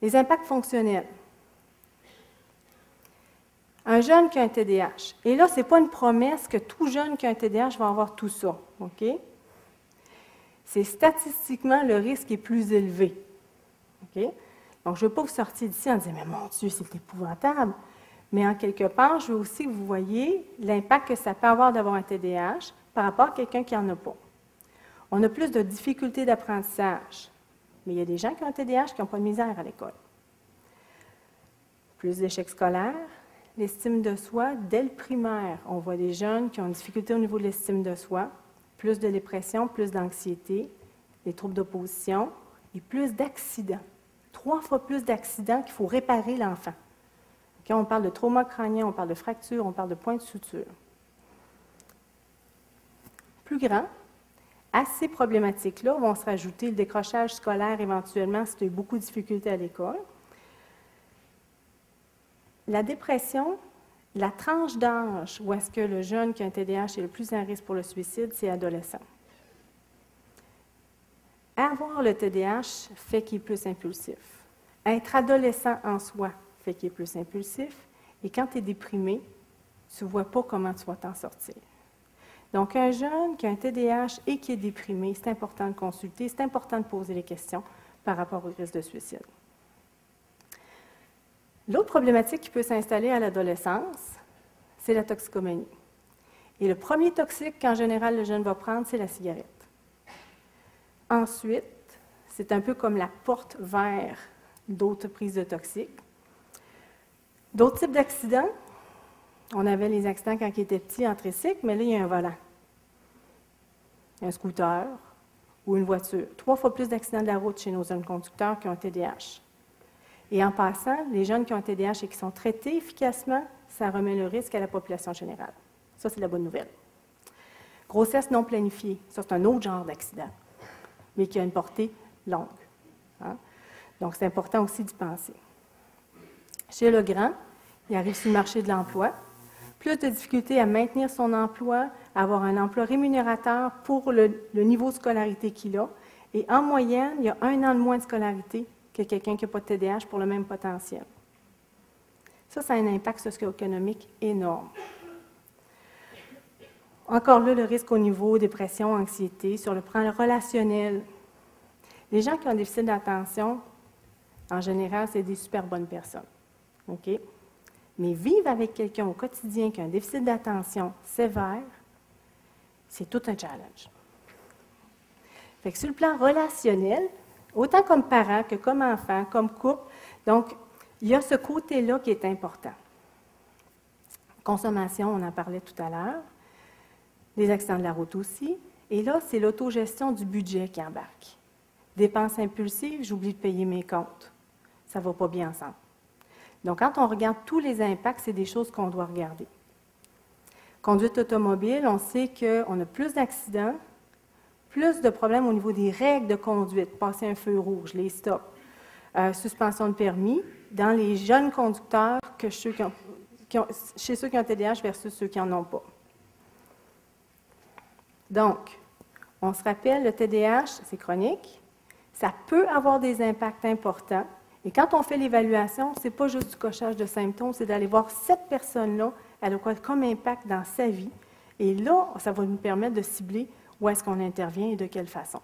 Les impacts fonctionnels. Un jeune qui a un TDAH. Et là, ce n'est pas une promesse que tout jeune qui a un TDAH va avoir tout ça. C'est statistiquement le risque est plus élevé. Donc, je ne veux pas vous sortir d'ici en disant Mais mon Dieu, c'est épouvantable. Mais en quelque part, je veux aussi que vous voyez l'impact que ça peut avoir d'avoir un TDAH par rapport à quelqu'un qui n'en a pas. On a plus de difficultés d'apprentissage, mais il y a des gens qui ont un TDAH qui n'ont pas de misère à l'école. Plus d'échecs scolaires, l'estime de soi, dès le primaire, on voit des jeunes qui ont une difficulté au niveau de l'estime de soi, plus de dépression, plus d'anxiété, des troubles d'opposition et plus d'accidents. Trois fois plus d'accidents qu'il faut réparer l'enfant. Quand on parle de trauma crânien, on parle de fracture, on parle de point de suture. Plus grand, à ces problématiques-là vont se rajouter le décrochage scolaire éventuellement si tu as beaucoup de difficultés à l'école, la dépression, la tranche d'âge où est-ce que le jeune qui a un TDAH est le plus en risque pour le suicide, c'est adolescent. Avoir le TDAH fait qu'il est plus impulsif. Être adolescent en soi fait qu'il est plus impulsif. Et quand tu es déprimé, tu ne vois pas comment tu vas t'en sortir. Donc, un jeune qui a un TDAH et qui est déprimé, c'est important de consulter, c'est important de poser les questions par rapport au risque de suicide. L'autre problématique qui peut s'installer à l'adolescence, c'est la toxicomanie. Et le premier toxique qu'en général le jeune va prendre, c'est la cigarette. Ensuite, c'est un peu comme la porte vers d'autres prises de toxiques. D'autres types d'accidents, on avait les accidents quand il était petit en tricycle, mais là, il y a un volant, un scooter ou une voiture. Trois fois plus d'accidents de la route chez nos jeunes conducteurs qui ont TDAH. Et en passant, les jeunes qui ont un TDAH et qui sont traités efficacement, ça remet le risque à la population générale. Ça, c'est la bonne nouvelle. Grossesse non planifiée, ça, c'est un autre genre d'accident, mais qui a une portée longue. Hein. Donc, c'est important aussi d'y penser. Chez le grand, il arrive sur le marché de l'emploi. Plus de difficultés à maintenir son emploi, avoir un emploi rémunérateur pour le, le niveau de scolarité qu'il a. Et en moyenne, il y a un an de moins de scolarité que quelqu'un qui n'a pas de TDAH pour le même potentiel. Ça, ça a un impact socio-économique énorme. Encore là, le risque au niveau dépression, anxiété, sur le plan relationnel. Les gens qui ont un déficit d'attention, en général, c'est des super bonnes personnes. OK? Mais vivre avec quelqu'un au quotidien qui a un déficit d'attention sévère, c'est tout un challenge. Sur le plan relationnel, autant comme parent que comme enfant, comme couple. Donc, il y a ce côté-là qui est important. Consommation, on en parlait tout à l'heure. Les accidents de la route aussi. Et là, c'est l'autogestion du budget qui embarque. Dépenses impulsives, j'oublie de payer mes comptes. Ça ne va pas bien ensemble. Donc, quand on regarde tous les impacts, c'est des choses qu'on doit regarder. Conduite automobile, on sait qu'on a plus d'accidents, plus de problèmes au niveau des règles de conduite, passer un feu rouge, les stops, euh, suspension de permis, dans les jeunes conducteurs que chez ceux qui ont TDAH versus ceux qui n'en ont pas. Donc, on se rappelle, le TDAH, c'est chronique, ça peut avoir des impacts importants. Et quand on fait l'évaluation, ce n'est pas juste du cochage de symptômes, c'est d'aller voir cette personne-là, elle a quoi comme impact dans sa vie. Et là, ça va nous permettre de cibler où est-ce qu'on intervient et de quelle façon.